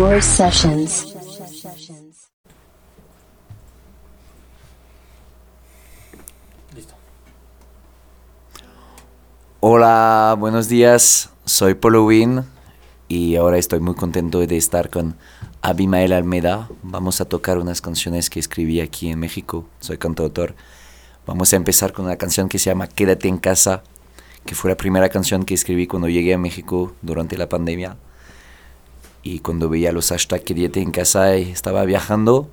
Sessions. Hola, buenos días. Soy Polo Win y ahora estoy muy contento de estar con Abimael Almeda. Vamos a tocar unas canciones que escribí aquí en México. Soy cantautor. Vamos a empezar con una canción que se llama Quédate en casa, que fue la primera canción que escribí cuando llegué a México durante la pandemia. Y cuando veía los hashtags Quédate en casa estaba viajando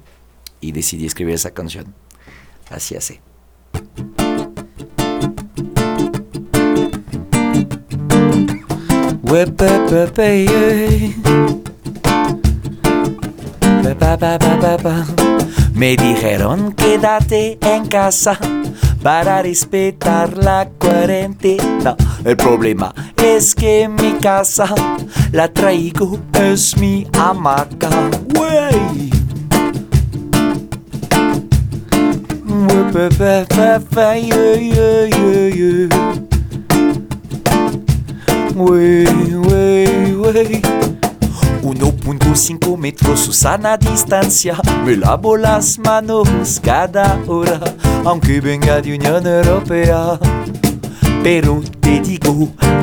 y decidí escribir esa canción. Así hace. Me dijeron quédate en casa para respetar la cuarentena. El problema es que mi casa la traigo, es mi hamaca. Wey. 1.5 metros Susana distancia, me lavo las manos cada hora, aunque venga de Unión Europea. Pero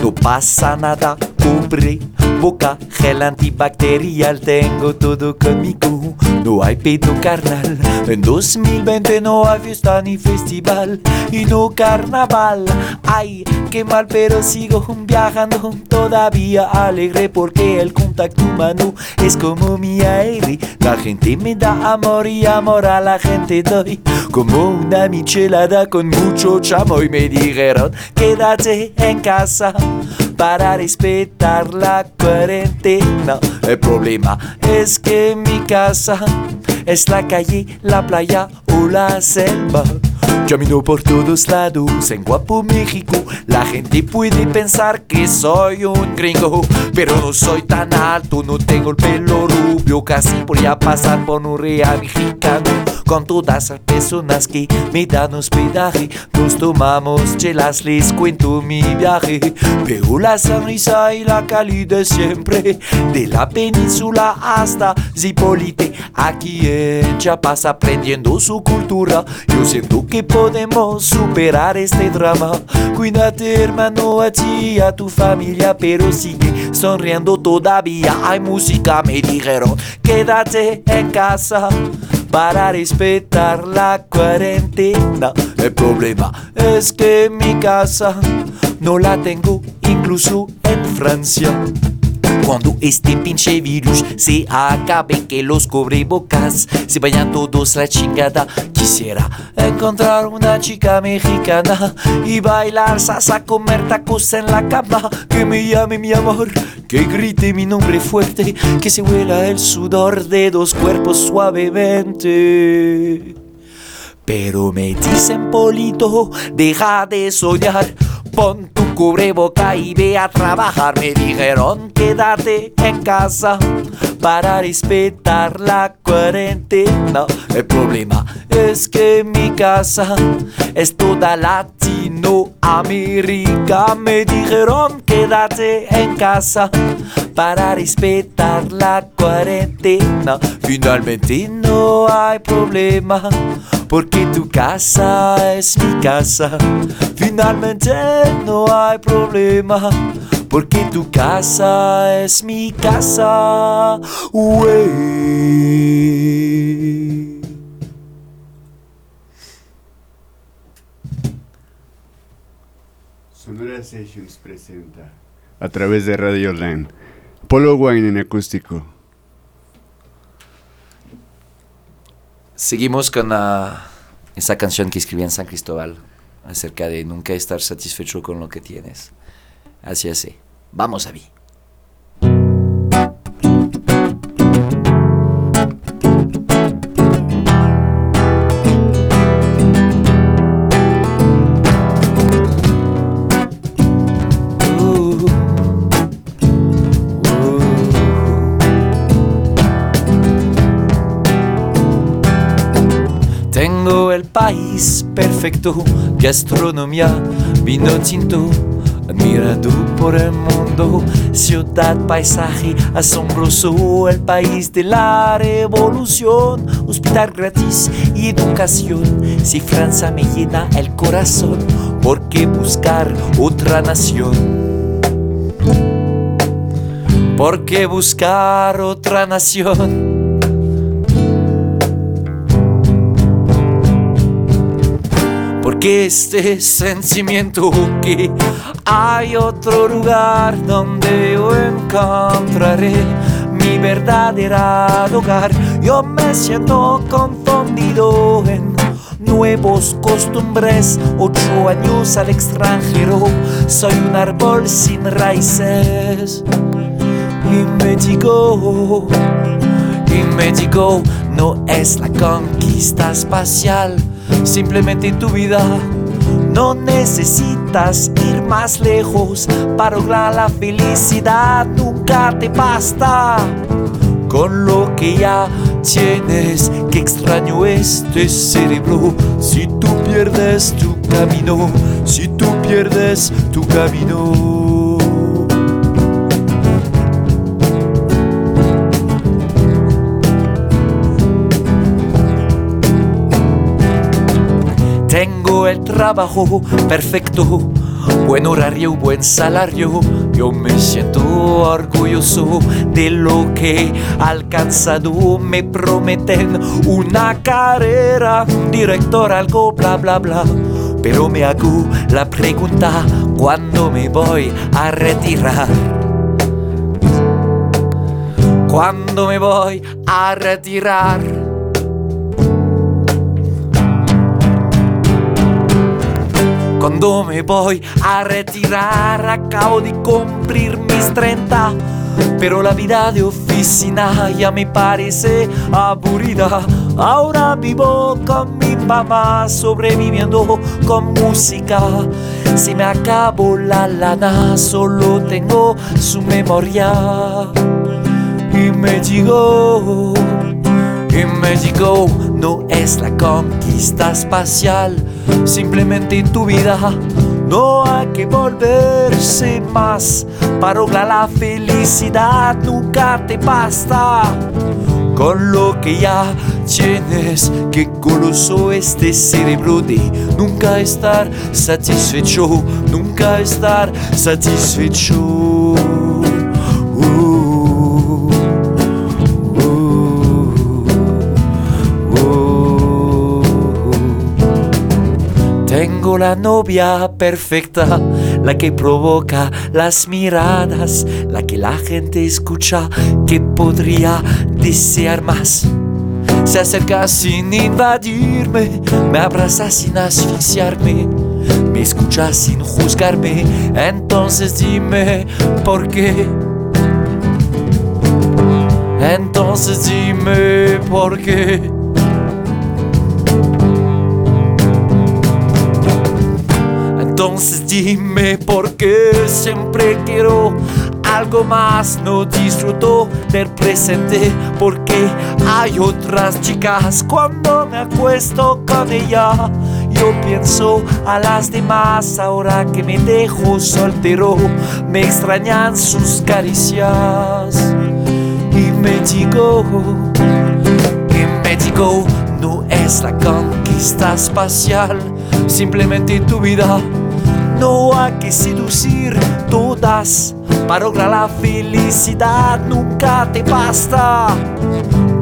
no pasa nada, compré boca, gel antibacterial, tengo todo conmigo. No hay pedo carnal, en 2020 no hay fiesta ni festival y no carnaval. Ay, qué mal, pero sigo viajando todavía alegre porque el contacto humano es como mi aire. La gente me da amor y amor a la gente doy como una michelada con mucho chamo y me dijeron quédate en casa para respetar la cuarentena. El problema es que mi casa es la calle, la playa o la selva. Camino por todos lados en Guapo México. La gente puede pensar que soy un gringo, pero no soy tan alto, no tengo el pelo rubio. Casi podría pasar por un real mexicano. Con todas las personas que me dan hospedaje, nos tomamos chelas, les cuento mi viaje. Veo la sonrisa y la calidez siempre, de la península hasta Zipolite. Aquí en Chiapas aprendiendo su cultura, yo siento que podemos superar este drama. Cuídate hermano a ti a tu familia, pero sigue sonriendo todavía. Hay música, me dijeron, quédate en casa para respetar la cuarentena. El problema es que mi casa no la tengo incluso en Francia. Cuando este pinche virus se acabe, que los cubrebocas se vayan todos la chingada. Quisiera encontrar una chica mexicana y bailar salsa, comer tacos en la cama. Que me llame mi amor, que grite mi nombre fuerte, que se huela el sudor de dos cuerpos suavemente. Pero me dicen, Polito, deja de soñar. Pon tu cubreboca y ve a trabajar. Me dijeron quédate en casa para respetar la cuarentena. El problema es que mi casa es toda Latinoamérica. Me dijeron quédate en casa para respetar la cuarentena. Finalmente no hay problema porque tu casa es mi casa. Finalmente no hay problema, porque tu casa es mi casa. Wey. Sonora Sessions presenta a través de Radio Land Polo Wine en acústico. Seguimos con esa canción que escribí en San Cristóbal acerca de nunca estar satisfecho con lo que tienes. Así así. Vamos a mí. País perfecto, gastronomía, vino tinto, admirado por el mundo, ciudad, paisaje asombroso, el país de la revolución, hospital gratis y educación. Si Francia me llena el corazón, ¿por qué buscar otra nación? ¿Por qué buscar otra nación? Porque este sentimiento que hay otro lugar donde yo encontraré mi verdadera hogar. Yo me siento confundido en nuevos costumbres, ocho años al extranjero, soy un árbol sin raíces. Y me digo, y me digo, no es la conquista espacial, simplemente en tu vida no necesitas ir más lejos para lograr la felicidad, nunca te basta con lo que ya tienes. Qué extraño este cerebro si tú pierdes tu camino, si tú pierdes tu camino. Trabajo perfecto, buen horario, buen salario. Yo me siento orgulloso de lo que he alcanzado. Me prometen una carrera, director, algo, bla, bla, bla. Pero me hago la pregunta, ¿cuándo me voy a retirar? ¿Cuándo me voy a retirar? Cuando me voy a retirar, acabo de cumplir mis 30. Pero la vida de oficina ya me parece aburrida. Ahora vivo con mi mamá, sobreviviendo con música. Si me acabo la lana, solo tengo su memoria. Y me digo, y me digo, no es la conquista espacial, simplemente en tu vida no hay que volverse más para lograr la felicidad, nunca te basta con lo que ya tienes. Que coloso este cerebro de nunca estar satisfecho, nunca estar satisfecho. La novia perfecta, la que provoca las miradas, la que la gente escucha, que podría desear más. Se acerca sin invadirme, me abraza sin asfixiarme, me escucha sin juzgarme. Entonces dime por qué. Entonces dime por qué. Entonces dime por qué siempre quiero algo más, no disfruto del presente porque hay otras chicas. Cuando me acuesto con ella. Yo pienso a las demás. Ahora que me dejo soltero, me extrañan sus caricias. Y me digo, y me digo, no es la conquista espacial, simplemente tu vida no hay que seducir todas para lograr la felicidad. Nunca te basta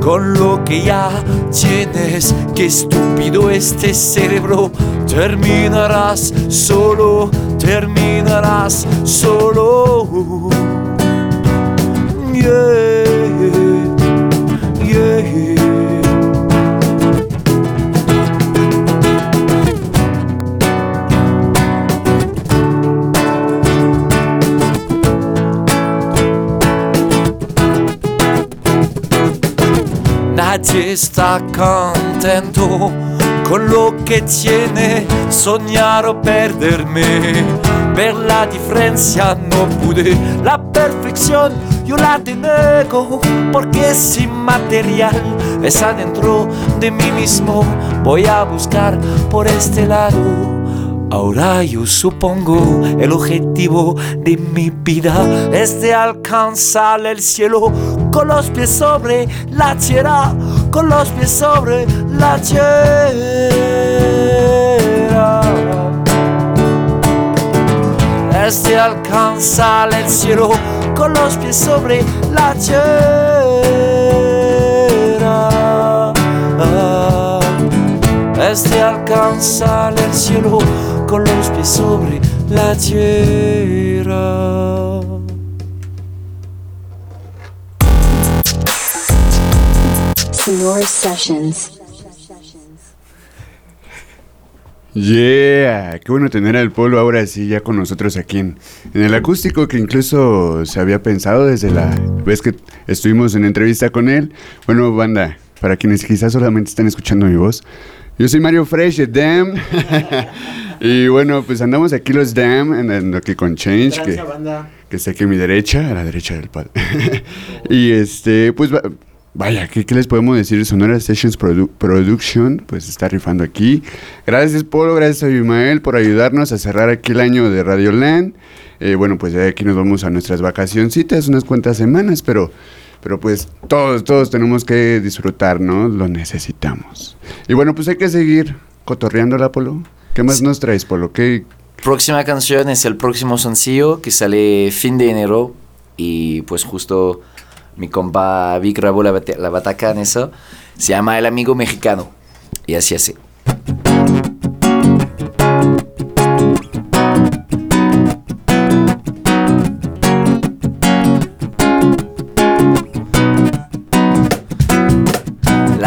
con lo que ya tienes. Qué estúpido este cerebro. Terminarás solo, terminarás solo. Nadie está contento con lo que tiene, soñar o perderme. Ver la diferencia no pude, la perfección yo la denego porque es inmaterial, es adentro de mí mismo. Voy a buscar por este lado Ahora yo supongo el objetivo de mi vida es de alcanzar el cielo con los pies sobre la tierra, con los pies sobre la tierra. Es de alcanzar el cielo con los pies sobre la tierra. Es de alcanzar el cielo con los pies sobre la tierra. Sonora Sessions. Yeah, qué bueno tener al Polo ahora sí ya con nosotros aquí en, en, el acústico que incluso se había pensado desde la vez que estuvimos en entrevista con él. Bueno, banda, para quienes quizás solamente están escuchando mi voz, yo soy Mario Fresh de Damn. y bueno, pues andamos aquí los Damn, en, aquí con Change, que, que, está aquí a mi derecha, a la derecha del pal. y este, pues vaya, ¿qué, ¿qué, les podemos decir? Sonora Sessions Production, pues está rifando aquí. Gracias, Polo, gracias a Imael por ayudarnos a cerrar aquí el año de Radio Land. Eh, bueno, pues ya aquí nos vamos a nuestras vacacioncitas, unas cuantas semanas, pero pero pues todos, todos tenemos que disfrutar, ¿no? Lo necesitamos. Y bueno, pues hay que seguir cotorreando la Polo. ¿Qué más nos traes, Polo? ¿Qué... Próxima canción es el próximo sencillo que sale fin de enero y pues justo mi compa Vic grabó la, la bataca en eso. Se llama El Amigo Mexicano y así hace.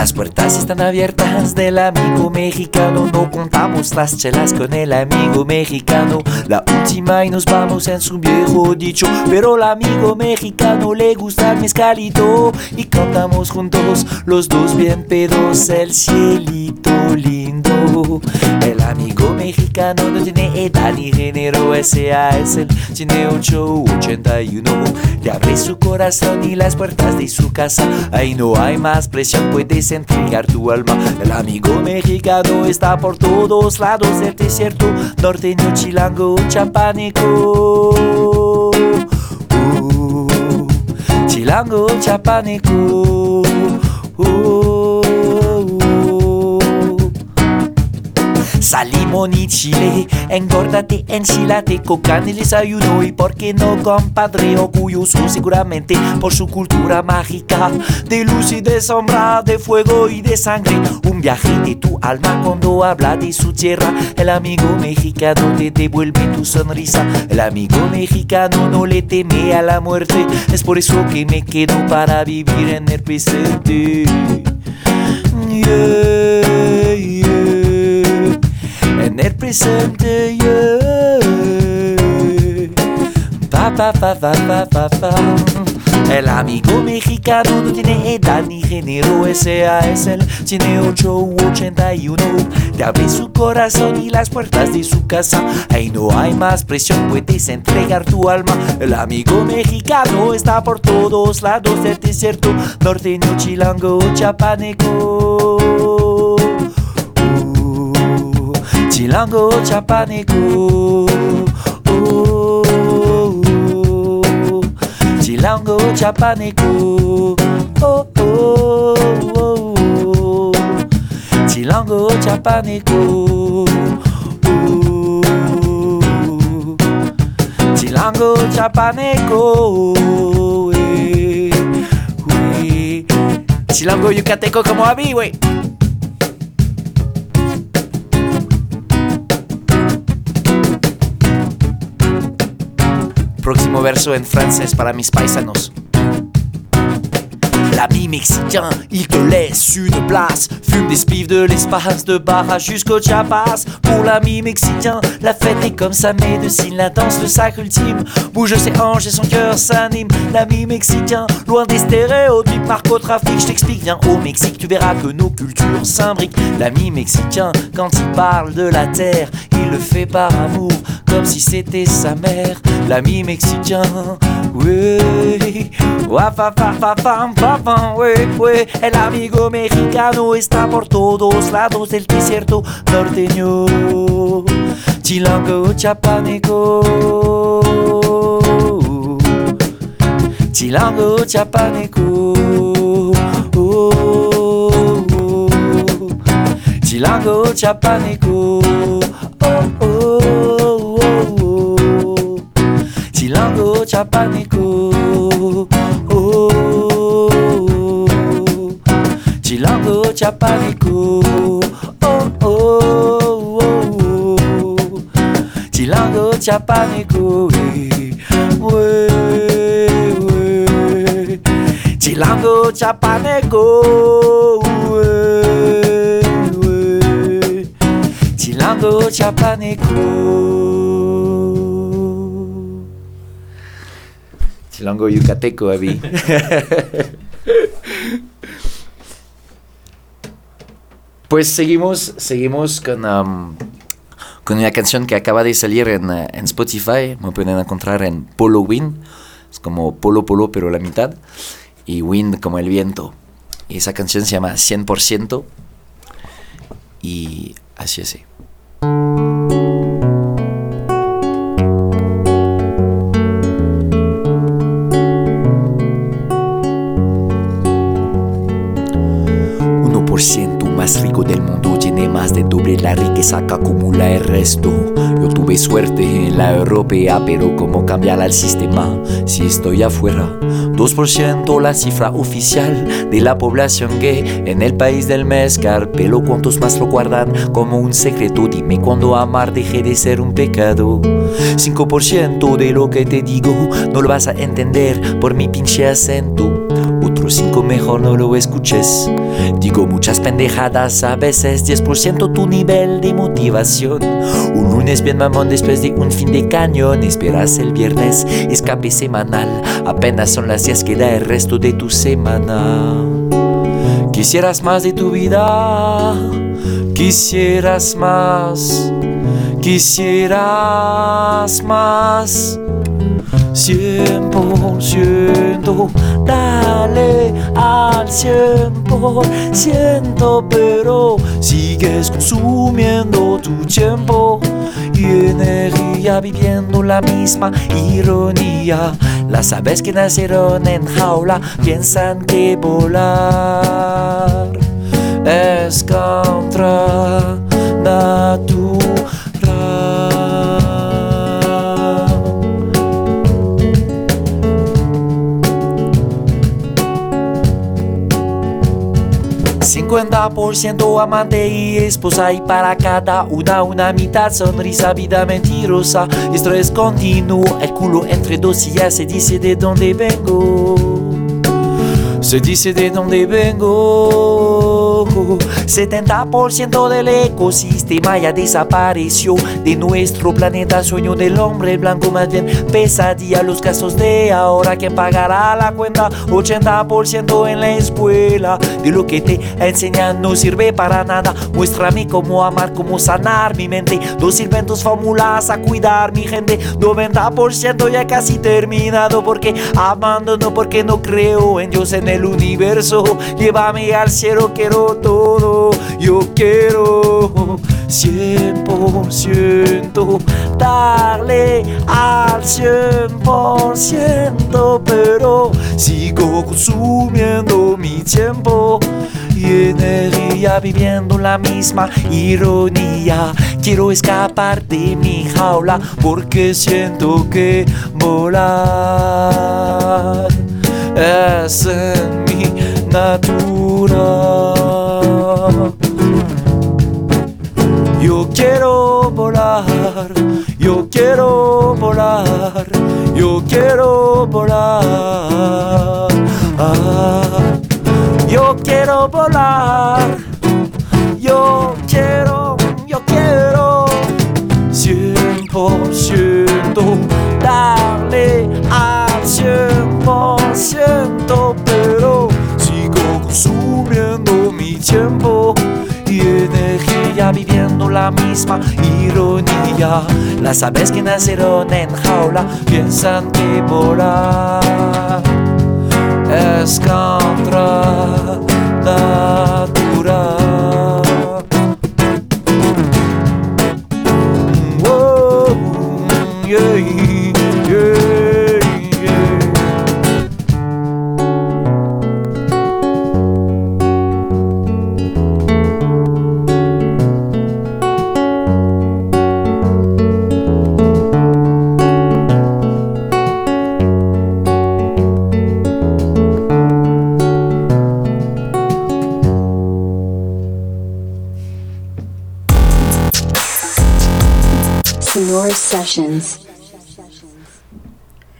Las puertas están abiertas del amigo mexicano. No contamos las chelas con el amigo mexicano. La última y nos vamos en su viejo dicho. Pero al amigo mexicano le gusta el mezcalito. Y cantamos juntos los dos bien pedos el cielito lindo. El amigo mexicano no tiene edad ni género. Ese es el tiene 881. Le abre su corazón y las puertas de su casa. Ahí no hay más presión, puedes entregar tu alma. El amigo mexicano está por todos lados del desierto, norteño, chilango, chapánico. Uh, chilango, chapánico. Salimos ni Chile, engórdate, enchilate, coca en el desayuno y por qué no, compadre, orgulloso seguramente por su cultura mágica de luz y de sombra, de fuego y de sangre. Un viaje de tu alma cuando habla de su tierra. El amigo mexicano te devuelve tu sonrisa. El amigo mexicano no le teme a la muerte. Es por eso que me quedo para vivir en el presente. Yeah en el presente. Yeah. Pa, pa, pa, pa, pa, pa. El amigo mexicano no tiene edad ni género, ese es él, tiene 8 u 81. Te abre su corazón y las puertas de su casa. Ahí no hay más presión, puedes entregar tu alma. El amigo mexicano está por todos lados del desierto, norteño, chilango, chapaneco. Chilango Chapanico. Oh, oh, oh. Chilango Chapanico. Oh, oh, oh, Chilango Chapanico. Oh, Chilango Chapanico. Eh, eh. Chilango yucateco como a mí, güey. Próximo verso en francés para mis paisanos. Mexicain, il te laisse une place. Fume des spiffs de l'espace de Barra jusqu'au Chiapas. Pour l'ami mexicain, la fête est comme sa médecine, la danse, le sacre ultime. Bouge ses hanches et son cœur s'anime. L'ami mexicain, loin des stéréotypes, narcotrafic, je t'explique, viens au Mexique, tu verras que nos cultures s'imbriquent. L'ami mexicain, quand il parle de la terre, il le fait par amour, comme si c'était sa mère. L'ami mexicain, oui, El amigo mexicano está por todos lados del desierto norteño. Chilango chapaneco. Chilango chapaneco. Chilango chapaneco. Oh, oh, oh, Chilango chapaneco. oh, Chilango chapaneco oh, oh, oh, Chilango chapaneco we, we. Chilango chapaneco we, we. Chilango chapaneco Chilango yucateco, Abby. Pues seguimos, seguimos con, um, con una canción que acaba de salir en, uh, en, Spotify. Me pueden encontrar en Polo Wind. Es como Polo Polo, pero la mitad. Y Wind como el viento. Y esa canción se llama 100%. Y así es. Más rico del mundo tiene más de doble la riqueza que acumula el resto. Yo tuve suerte en la europea, pero ¿cómo cambiar el sistema si estoy afuera? 2% la cifra oficial de la población gay en el país del mezcal, pero ¿cuántos más lo guardan como un secreto? Dime cuando amar deje de ser un pecado. 5% de lo que te digo no lo vas a entender por mi pinche acento. Otro 5 mejor no lo escuches. Digo muchas pendejadas a veces, 10% tu nivel de motivación. Un lunes bien mamón después de un fin de cañón. Esperas el viernes, escape semanal. Apenas son las 10 que da el resto de tu semana. Quisieras más de tu vida, quisieras más, quisieras más. 100%, dale al 100%, pero sigues consumiendo tu tiempo y energía viviendo la misma ironía. Las aves que nacieron en jaula piensan que volar es contra natural. 50% amante y esposa y para cada una una mitad sonrisa, vida mentirosa, estrés continuo, el culo entre dos y ya se dice de dónde vengo. Se dice de dónde vengo. 70% del ecosistema ya desapareció de nuestro planeta. Sueño del hombre blanco, más bien pesadilla. Los casos de ahora, ¿quién pagará la cuenta? 80% en la escuela. De lo que te enseñan no sirve para nada. Muéstrame cómo amar, cómo sanar mi mente. Dos inventos, fórmulas a cuidar mi gente. 90% ya casi terminado. Porque amando, no porque no creo en Dios en el universo. Llévame al cielo, quiero todo. Yo quiero 100% darle al 100%, pero sigo consumiendo mi tiempo y energía viviendo la misma ironía. Quiero escapar de mi jaula porque siento que volar es en mi natura. Quiero volar, yo quiero volar. Ah, yo quiero volar, viviendo la misma ironía. Las aves que nacieron en jaula piensan que volar es contra natural.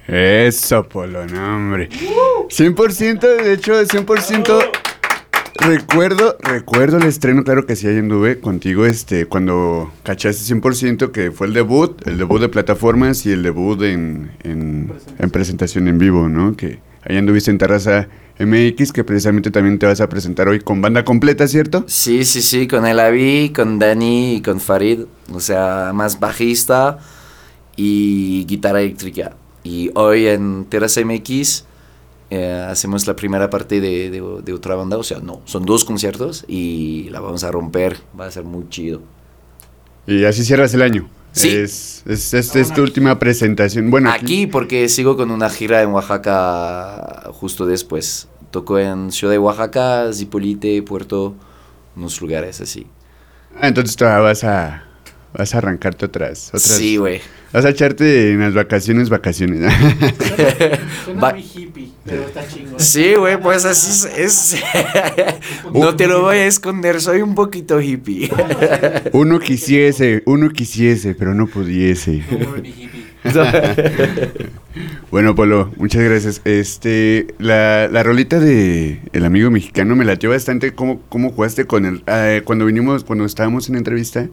Eso, Polo, no, hombre. 100%, de hecho, 100%. Recuerdo, recuerdo el estreno, claro que sí, ahí anduve contigo, este, cuando cachaste 100%, que fue el debut, el debut de plataformas y el debut en, en, en presentación en vivo, ¿no? Que ahí anduviste en Terraza MX, que precisamente también te vas a presentar hoy con banda completa, ¿cierto? Sí, sí, sí, con el Avi, con Dani y con Farid, o sea, más bajista y guitarra eléctrica. Y hoy en Terraza MX eh, hacemos la primera parte de, de, de otra banda, o sea, no, son dos conciertos y la vamos a romper, va a ser muy chido. Y así cierras el año. Sí. Es, es, es- es tu última presentación. Bueno, Aquí porque sigo con una gira en Oaxaca justo después. Toco en Ciudad de Oaxaca, Zipolite, Puerto, unos lugares así. Ah, entonces todavía vas a, vas a arrancarte otras. otras Sí, güey. Vas a echarte en las vacaciones, vacaciones. Suena Va- muy hippie, pero está chingón. Sí, güey, pues así es. es- no te lo voy a esconder, soy un poquito hippie. uno quisiese, uno quisiese, pero no pudiese. Como mi hippie. Bueno, Polo, muchas gracias. Este, la, la rolita de El Amigo Mexicano me latió bastante cómo, cómo jugaste con él. cuando vinimos, cuando estábamos en entrevista,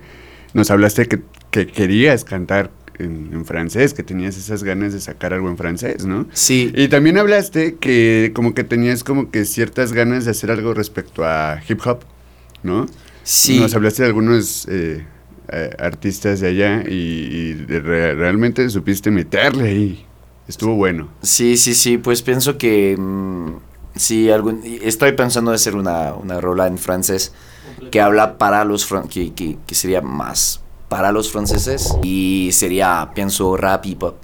nos hablaste que, que querías cantar en, en francés, que tenías esas ganas de sacar algo en francés, ¿no? Sí, Y también hablaste que como que tenías como que ciertas ganas de hacer algo respecto a hip hop, ¿no? sí. Nos hablaste de algunos eh, artistas de allá y, y de re- realmente supiste meterle ahí. Estuvo bueno. Sí, sí, sí, pues pienso que mm, sí, algún, estoy pensando de hacer una, una rola en francés que habla para los, fran- que, que, que sería más para los franceses y sería, pienso, rap y pop,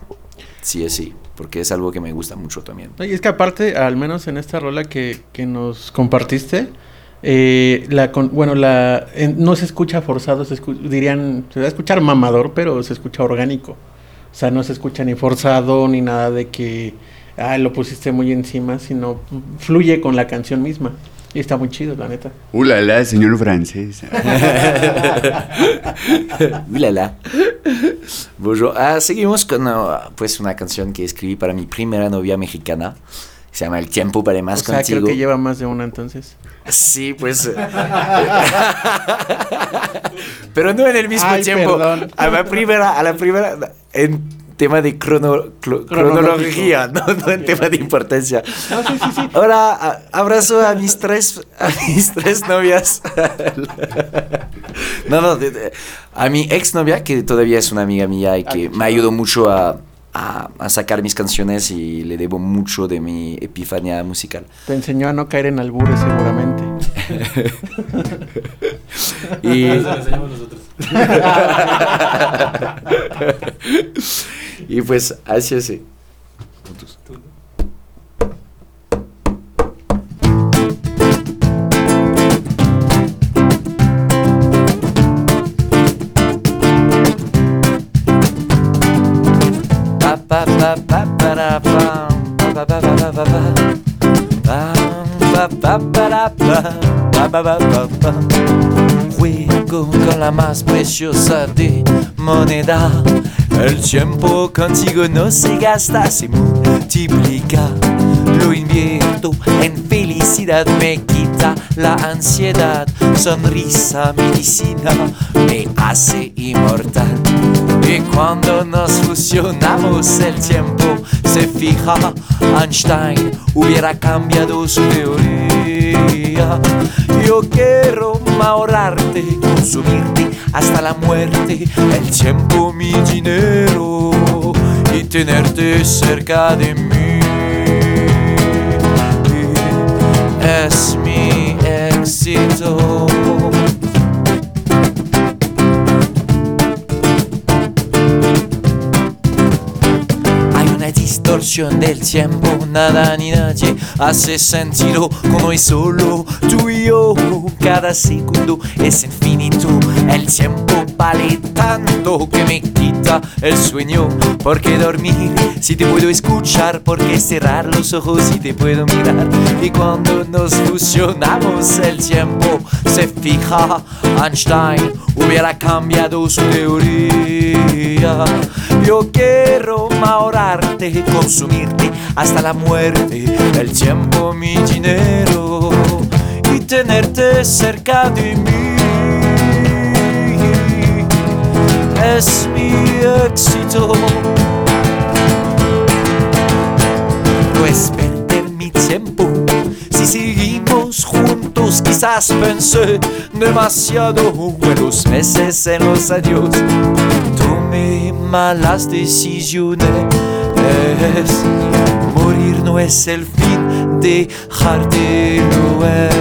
sí, sí, porque es algo que me gusta mucho también. Y es que aparte, al menos en esta rola que, que nos compartiste, eh, la bueno, la no se escucha forzado, se escu- dirían, se va a escuchar mamador, pero se escucha orgánico. O sea, no se escucha ni forzado ni nada de que ah, lo pusiste muy encima, sino fluye con la canción misma. Está muy chido, la neta. Uh, la, la, señor francés. Ulala. Bonjour. Ah, seguimos con ah, pues una canción que escribí para mi primera novia mexicana. Se llama El tiempo vale más o sea, contigo. creo que lleva más de una entonces. Sí, pues. eh, Pero no en el mismo Ay, tiempo. perdón. A la primera, a la primera, en tema de crono- cronología, no, no en tema de importancia. No, sí, sí, sí. Ahora a- abrazo a mis tres, a mis tres novias. No, no, de- de- a mi exnovia, que todavía es una amiga mía y que me ayudó mucho a, a- a sacar mis canciones y le debo mucho de mi epifanía musical. Te enseñó a no caer en albures seguramente. Y, Eso lo enseñamos nosotros. Y pues así así. Juego con la más preciosa de moneda. El tiempo contigo no se gasta, se multiplica. Lo invierto en felicidad, me quita la ansiedad. Sonrisa, medicina, me hace inmortal. Y cuando nos fusionamos el tiempo se fija Einstein hubiera cambiado su teoría. Yo quiero ahorrarte, consumirte hasta la muerte El tiempo, mi dinero y tenerte cerca de mí. Es mi éxito del tiempo, nada ni nadie hace sentido cuando es solo tú y yo. Cada segundo es infinito, el tiempo vale tanto que me quita el sueño. ¿Por qué dormir si te puedo escuchar? ¿Por qué cerrar los ojos si te puedo mirar? Y cuando nos fusionamos, el tiempo se fija. Einstein hubiera cambiado su teoría. Yo quiero ahorrarte, consumirte hasta la muerte. El tiempo, mi dinero y tenerte cerca de mí. Es mi éxito. No es perder mi tiempo. Si seguimos juntos, quizás pensé demasiado en los meses, en los adiós. Tomé malas decisiones. Morir no es el fin, dejarte. Lo es.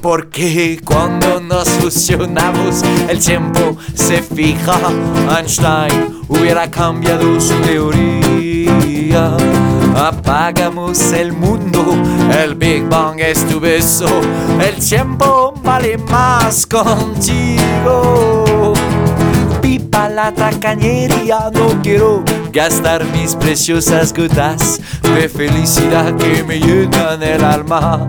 Porque cuando nos fusionamos, el tiempo se fija. Einstein hubiera cambiado su teoría. Apagamos el mundo, el Big Bang es tu beso. El tiempo vale más contigo. Pipa la tacañería, no quiero gastar mis preciosas gotas de felicidad que me llenan el alma.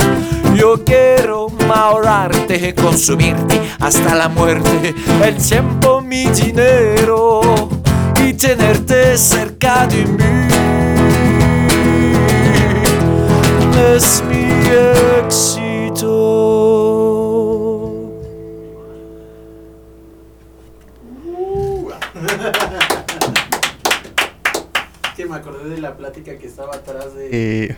Yo quiero ahorrarte, consumirte hasta la muerte. El tiempo, mi dinero y tenerte cerca de mí. Es mi éxito. Que me acordé de la plática que estaba atrás de,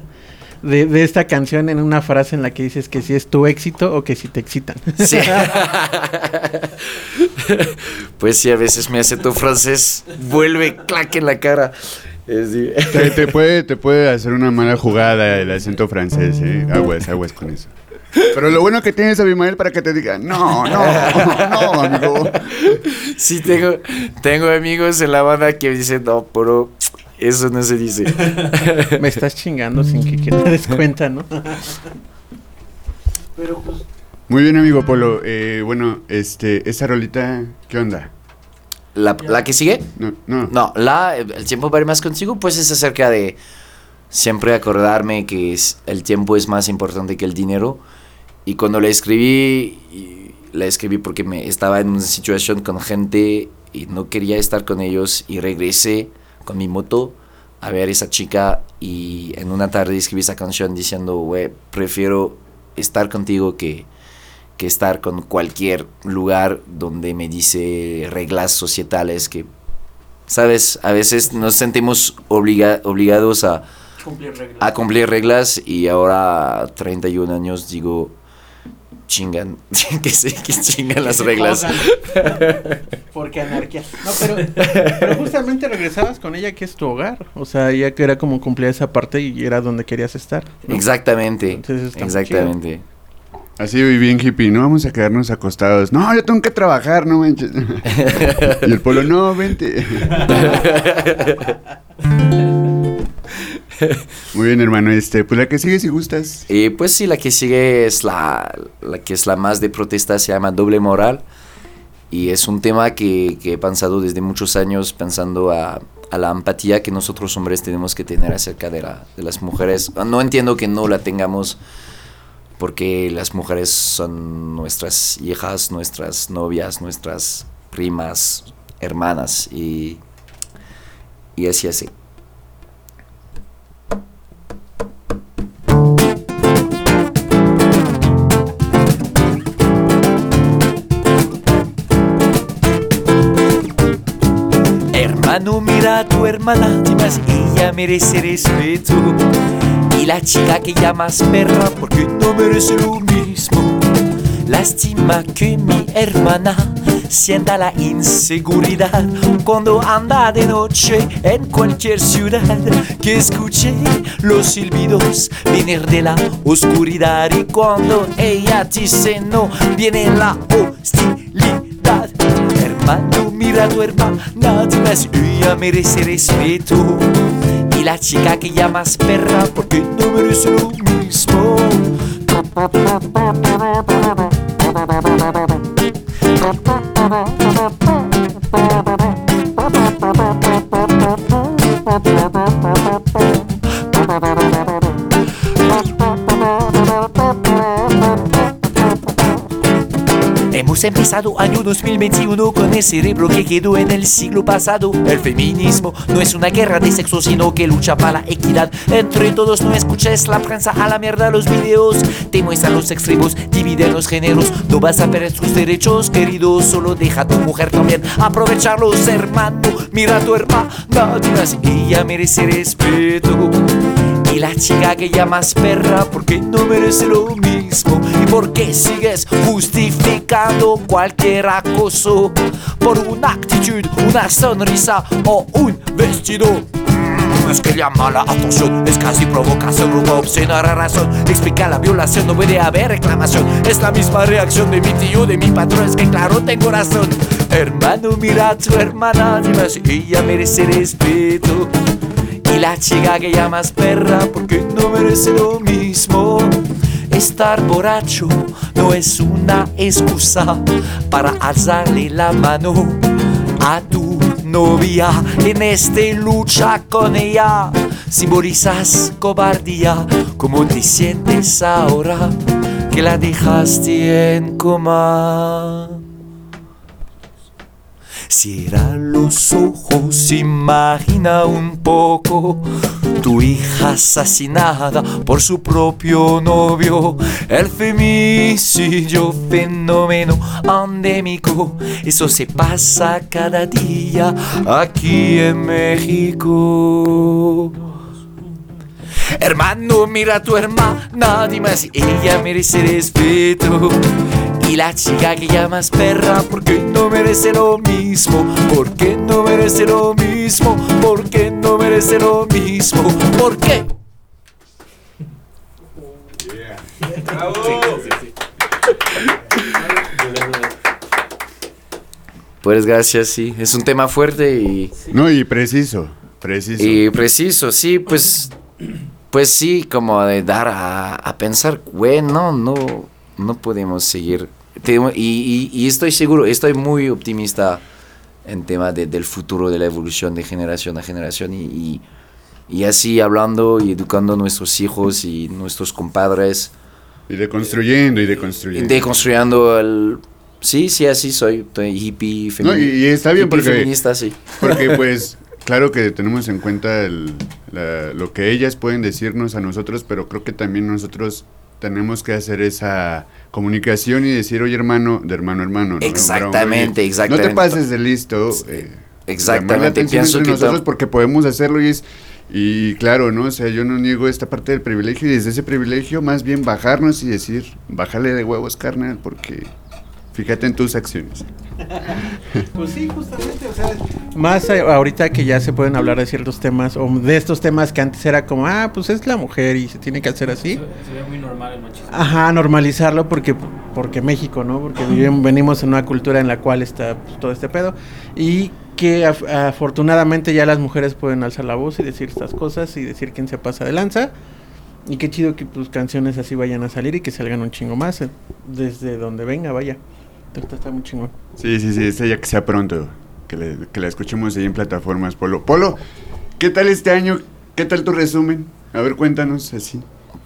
de, de esta canción en una frase en la que dices que si es tu éxito o que si te excitan. Sí. pues sí, a veces me hace tu francés, vuelve claque en la cara. Es decir, Te, te puede, te puede hacer una mala jugada el acento francés, ¿eh? Aguas, aguas con eso. Pero lo bueno que tienes a Abimael para que te diga, no, no, no, amigo. sí, tengo, tengo amigos en la banda que dicen, no, pero eso no se dice. me estás chingando sin que, que te des cuenta, ¿no? Pero pues Muy bien, amigo Polo. Eh, bueno, este, esa rolita, ¿qué onda? ¿La, la que sigue? No, no. No, la, el tiempo para ir más contigo, pues es acerca de siempre acordarme que es- el tiempo es más importante que el dinero. Y cuando la escribí, la escribí porque me estaba en una situación con gente y no quería estar con ellos y regresé con mi moto a ver a esa chica y en una tarde escribí esa canción diciendo, güey, prefiero estar contigo que, que estar con cualquier lugar donde me dice reglas societales que, sabes, a veces nos sentimos obliga- obligados a, cumplir reglas. a cumplir reglas y ahora a 31 años digo, chingan, que se que chingan las reglas. Porque anarquía. No, pero, pero justamente regresabas con ella que es tu hogar. O sea, ya que era como cumplir esa parte y era donde querías estar. ¿no? Exactamente, Entonces exactamente. Así bien hippie, no vamos a quedarnos acostados. No, yo tengo que trabajar, no manches. y el Polo, no, vente. Muy bien, hermano. Este, pues la que sigue si gustas. Y pues sí, la que sigue es la, la que es la más de protesta, se llama Doble Moral. Y es un tema que, que he pensado desde muchos años, pensando a, a la empatía que nosotros hombres tenemos que tener acerca de, la, de las mujeres. No entiendo que no la tengamos, porque las mujeres son nuestras hijas, nuestras novias, nuestras primas, hermanas, y, y así así. Hermano, mira a tu hermana, más ella merece respeto. Y la chica que llamas perra, porque no merece lo mismo. Lástima que mi hermana sienta la inseguridad cuando anda de noche en cualquier ciudad. Que escuche los silbidos venir de la oscuridad y cuando ella dice no, viene la hostilidad. Hermano, mira a tu hermana, más, ella merece respeto. Y la chica que llamas perra, porque no merece lo mismo. Hemos empezado año 2021 con el cerebro que quedó en el siglo pasado. El feminismo no es una guerra de sexo, sino que lucha para la equidad entre todos. No escuches la prensa a la mierda los videos, te muestran los extremos, dividen los géneros. No vas a perder tus derechos, queridos, solo deja a tu mujer también aprovecharlos, hermano. Mira a tu hermana, más, ella merece respeto. Y la chica que llamas perra, porque no merece lo mismo. Y porque sigues justificando cualquier acoso por una actitud, una sonrisa o un vestido. Mm, Es que llama la atención, es casi provocación, una obscena razón. Explica la violación, no puede haber reclamación. Es la misma reacción de mi tío, de mi patrón, es que claro tengo razón. Hermano, mira a tu hermana, dime si ella merece respeto. La chica que llamas perra porque no merece lo mismo. Estar borracho no es una excusa para alzarle la mano a tu novia en este lucha con ella. Simbolizas cobardía, ¿cómo te sientes ahora que la dejaste en coma? Cierra los ojos, imagina un poco tu hija asesinada por su propio novio. El femicidio, fenómeno endémico, eso se pasa cada día aquí en México. Hermano, mira a tu hermana, dime si ella merece respeto. Y la chica que llamas perra, porque no merece lo mismo, porque no merece lo mismo, porque no merece lo mismo, ¿por qué? Pues gracias, sí. Es un tema fuerte y, No, y preciso, preciso. y preciso, sí, pues, pues sí, como de dar a, a pensar, güey, no, no, no podemos seguir. Y, y- y estoy seguro, estoy muy optimista en tema de- del futuro, de la evolución de generación a generación y, y, así hablando y educando a nuestros hijos y nuestros compadres, Y deconstruyendo y deconstruyendo. deconstruyendo el... Sí, sí, así soy, estoy hippie, No, femi- y- está bien porque- feminista, sí. Porque pues, claro que tenemos en cuenta el- la- lo que ellas pueden decirnos a nosotros, pero creo que también nosotros tenemos que hacer esa comunicación y decir, oye hermano, de hermano a hermano. ¿no? Exactamente, exactamente. No te pases de listo. eh, exactamente, pienso que nosotros porque podemos hacerlo y es... Y claro, ¿no? O sea, yo no niego esta parte del privilegio y desde ese privilegio más bien bajarnos y decir, bájale de huevos, carnal, porque fíjate en tus acciones. Pues sí, justamente, o sea, más eh, ahorita que ya se pueden hablar de ciertos temas o de estos temas que antes era como, ah, pues es la mujer y se tiene que hacer así. Se, se ve muy normal el machismo. Ajá, normalizarlo porque porque México, ¿no? Porque vivimos- venimos en una cultura en la cual está pues, todo este pedo y que af- afortunadamente ya las mujeres pueden alzar la voz y decir estas cosas y decir quién se pasa de lanza. Y qué chido que pues canciones así vayan a salir y que salgan un chingo más eh, desde donde venga, vaya. Esto está muy chingón. Sí, sí, sí, esta ya que sea pronto, que, le- que la escuchemos ahí en plataformas, Polo. Polo, ¿qué tal este año? ¿Qué tal tu resumen? A ver, cuéntanos así.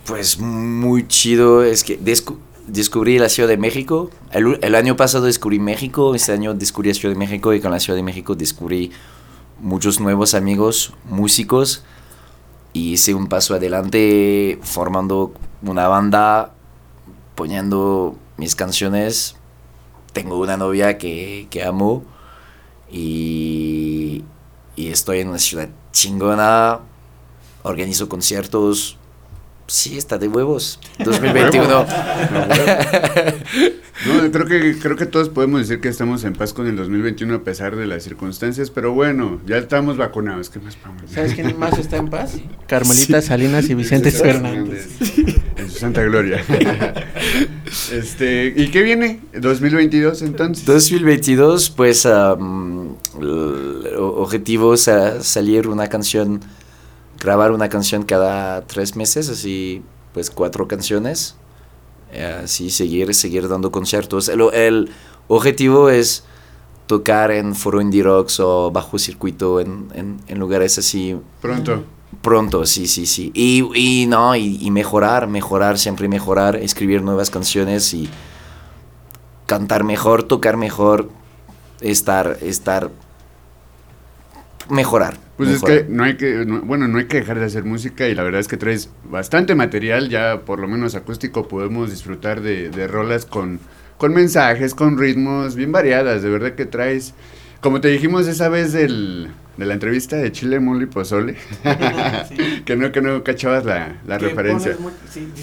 Pues muy chido, es que descu- descubrí la Ciudad de México. El, el año pasado descubrí México, este año descubrí la Ciudad de México y con la Ciudad de México descubrí muchos nuevos amigos, músicos y hice un paso adelante formando una banda, poniendo mis canciones. Tengo una novia que, que amo y, y estoy en una ciudad chingona, organizo conciertos, Sí, está de huevos. 2021. No, creo que, creo que todos podemos decir que estamos en paz con el 2021 a pesar de las circunstancias, pero bueno, ya estamos vacunados. ¿Qué más podemos decir? ¿Sabes quién más está en paz? Carmelita Salinas y Vicente Fernández. En su santa gloria. este, ¿Y qué viene? ¿2022 entonces? 2022, pues, um, el objetivo es a- salir una canción, grabar una canción cada tres meses, así, pues, cuatro canciones. Eh, Así, seguir, seguir dando conciertos. El, el objetivo es tocar en foro indie rocks o bajo circuito en, en- en lugares así Pronto. Pronto, sí, sí, sí. Y, y no, y, y mejorar, mejorar, siempre mejorar, escribir nuevas canciones y cantar mejor, tocar mejor, estar, estar, mejorar. Pues es que no hay que, no- bueno, no hay que dejar de hacer música y la verdad es que traes bastante material, ya por lo menos acústico podemos disfrutar de, de rolas con, con mensajes, con ritmos bien variadas, de verdad que traes, como te dijimos esa vez del, de la entrevista de Chile, Mole Pozole, que no, que no cachabas la, la referencia.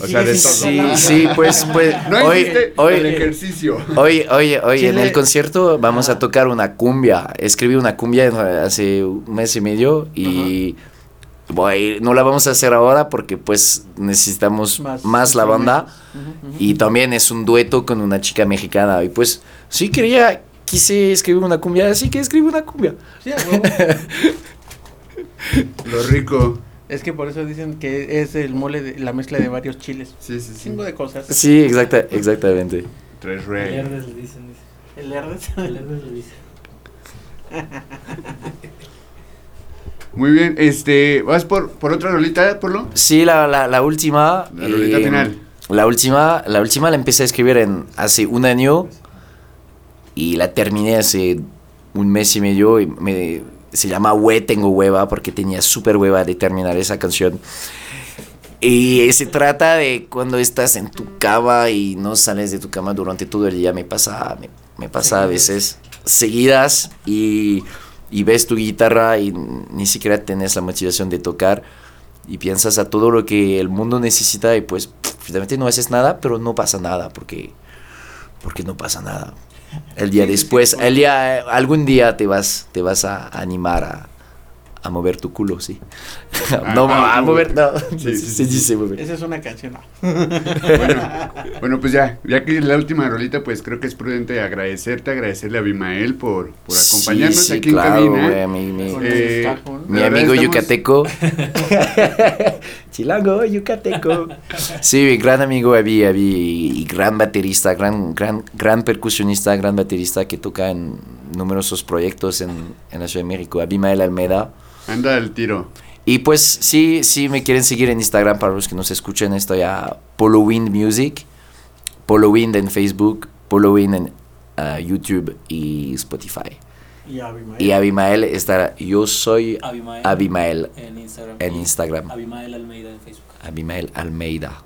O sea, de todo. Sí, sí, pues, pues No hoy, hoy, el ejercicio. Hoy, oye, oye, en el concierto vamos a tocar una cumbia. Escribí una cumbia hace un mes y medio y voy- no la vamos a hacer ahora porque pues necesitamos Más más, la banda y también es un dueto con una chica mexicana y pues sí quería, quise escribir una cumbia, así que escribí una cumbia. Sí. Lo rico. Es que por eso dicen que es el mole, de, la mezcla de varios chiles. Sí, sí, sí. Cinco de cosas. Sí, exacta, exactamente. Traes rey. Verdes le dicen, dice. El Herdes. El Herdes le dice. Muy bien, este, ¿vas por, por otra rolita, Polo? Sí, la, la, la última. La rolita eh, final. La última, la última la empecé a escribir en hace un año y la terminé hace un mes y medio y me, se llama Hue Tengo Hueva porque tenía súper hueva de terminar esa canción. Y se trata de cuando estás en tu cama y no sales de tu cama durante todo el día. Me pasa, me, me pasa a veces seguidas y, y ves tu guitarra y ni siquiera tienes la motivación de tocar y piensas a todo lo que el mundo necesita y pues finalmente no haces nada, pero no pasa nada porque, porque no pasa nada. El día después, el día, algún día te vas, te vas a animar a, a mover tu culo, sí. no, Ah, a mover, no, Sí, sí, sí. mover. Esa es una canción. no. Bueno, bueno, pues ya, ya que es la última rolita, pues creo que es prudente agradecerte, agradecerle a Abimael por, por acompañarnos Sí, sí, aquí claro, en cabina. güey, mi, mi- Eh, el mi amigo estamos- yucateco. Chilango, yucateco. Sí, mi gran amigo Avi, Avi, y gran baterista, gran, gran, gran percusionista, gran baterista que toca en numerosos proyectos en, en la Ciudad de México, Abimael Almeida. Anda al tiro. Y pues sí, sí me quieren seguir en Instagram para los que nos escuchen, estoy a Polo Wind Music, Polo Wind en Facebook, Polo Wind en ah, YouTube y Spotify. Y Abimael. Y Abimael estará, yo soy Abimael. Abimael En Instagram. en Instagram, Abimael Almeida en Facebook. Abimael Almeida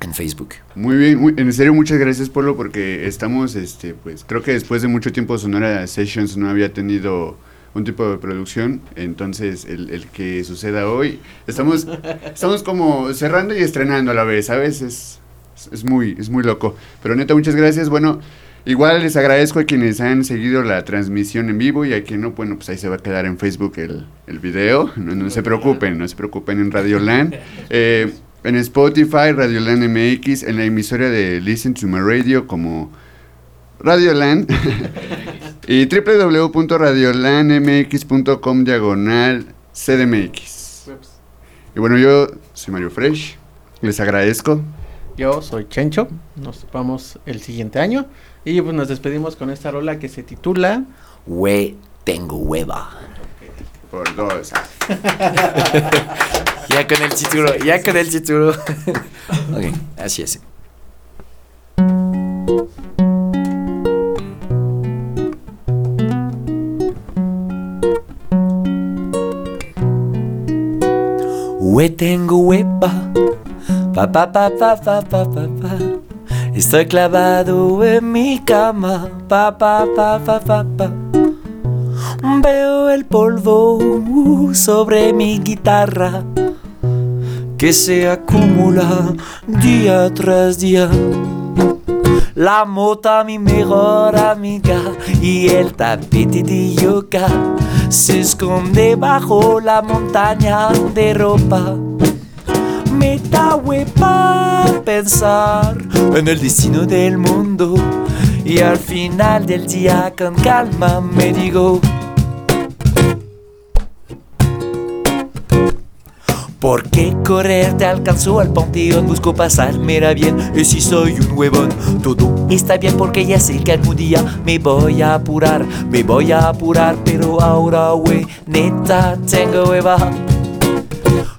en Facebook. Muy bien, muy- en serio muchas gracias Polo porque estamos, este, pues creo que después de mucho tiempo Sonora Sessions no había tenido un tipo de producción, entonces el, el que suceda hoy, estamos, estamos como cerrando y estrenando a la vez, ¿sabes? Es, es muy, es muy loco. Pero neta, muchas gracias. Bueno, igual les agradezco a quienes han seguido la transmisión en vivo y a quien no, bueno, pues ahí se va a quedar en Facebook el, el video. No, no se preocupen, no se preocupen en Radio Land. Eh, en Spotify, Radio Land MX, en la emisora de Listen to My Radio como Radio Land y www.radiolandmx.com diagonal CDMX. Y bueno, yo soy Mario Fresh, les agradezco. Yo soy Chencho. Nos vamos el siguiente año. Y pues nos despedimos con esta rola que se titula. Hue tengo hueva. Por dos. Ya con el título, ya con el título. ok, así es. Hue tengo hueva, pa pa pa pa pa pa pa pa. Estoy clavado en mi cama, pa pa pa pa pa pa. Veo el polvo sobre mi guitarra. que se acumula día tras día. La mota, mi mejor amiga, y el tapete de yoga se esconde bajo la montaña de ropa. Me da hueva pensar en el destino del mundo y al final del día con calma me digo. ¿Por qué correr? Te alcanzó al panteón, busco pasármela bien. Y si soy un huevón, todo está bien porque ya sé que algún día me voy a apurar, me voy a apurar, pero ahora, güey, neta, tengo hueva.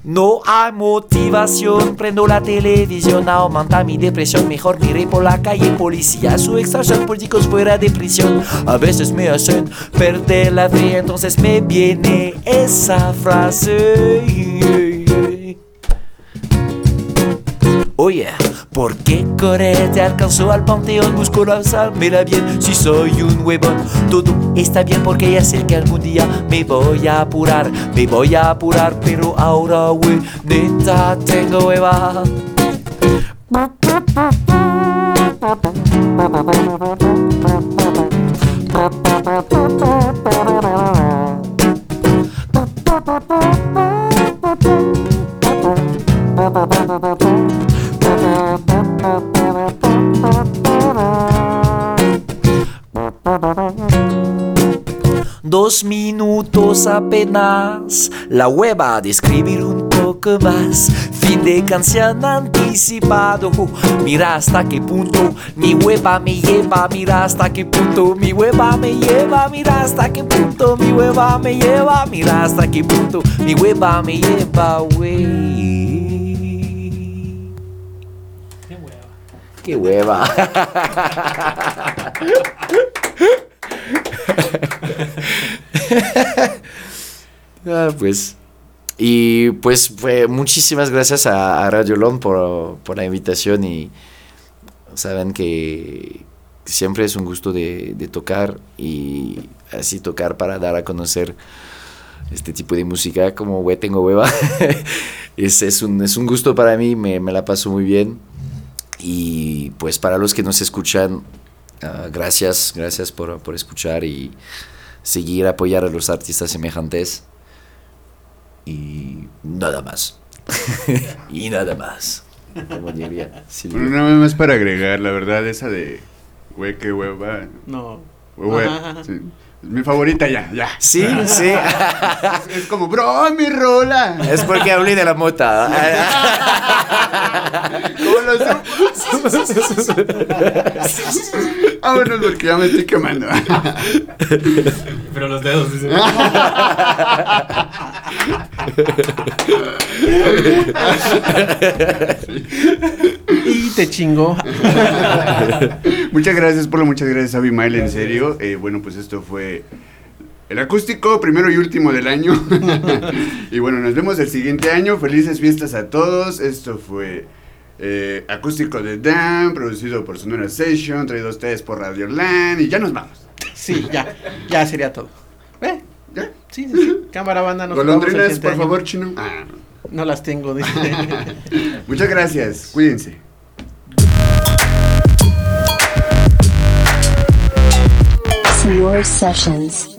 No hay motivación, prendo la televisión, aumenta mi depresión, mejor miré por la calle, policía, su extracción, políticos fuera de prisión, a veces me hacen perder la fe, entonces me viene esa frase. Oye, ¿por qué correr? Te alcanzó al panteón, busco mira bien si soy un huevón. Todo está bien porque ya sé que algún día me voy a apurar, me voy a apurar, pero ahora, güey, neta, tengo hueva. Apenas, la hueva de escribir un poco más. Fin de canción anticipado. Mira hasta qué punto mi hueva me lleva. Mira hasta qué punto mi hueva me lleva. Mira hasta qué punto mi hueva me lleva. Mira hasta qué punto mi hueva me lleva, wey. Qué hueva. Qué hueva. Ah, pues. Y pues muchísimas gracias a, Radio Lom por, por la invitación y saben que siempre es un gusto de, de tocar y así tocar para dar a conocer este tipo de música como güey tengo hueva es, es, un, es un gusto para mí me, me la paso muy bien y pues para los que nos escuchan Uh, gracias, gracias por, por, escuchar y seguir apoyar a los artistas semejantes. Y nada más. y nada más. Como diría. Bueno, nada más para agregar, la verdad, esa de güey, qué hueva. No. Güey, sí. Mi favorita ya, ya. Sí, sí. Es, es como, bro, mi rola. Es porque hablé de la mota. ¿Cómo lo supo? Vámonos porque ya me estoy quemando. Pero los dedos, dice. Y te chingó. muchas gracias, Polo. Muchas gracias, Abimael. En serio. Eh, bueno, pues esto fue el acústico primero y último del año. y bueno, nos vemos el siguiente año. Felices fiestas a todos. Esto fue eh, acústico de Dan, producido por Sonora Session, traído a ustedes por Radio Land. Y ya nos vamos. Sí, ya. Ya sería todo. ¿Eh? ¿Ya? Sí, sí, sí. Cámara banda, nos Golondrinas, por año. favor, chino. Ah, no. No las tengo. Muchas gracias. Cuídense. Sonora Sessions.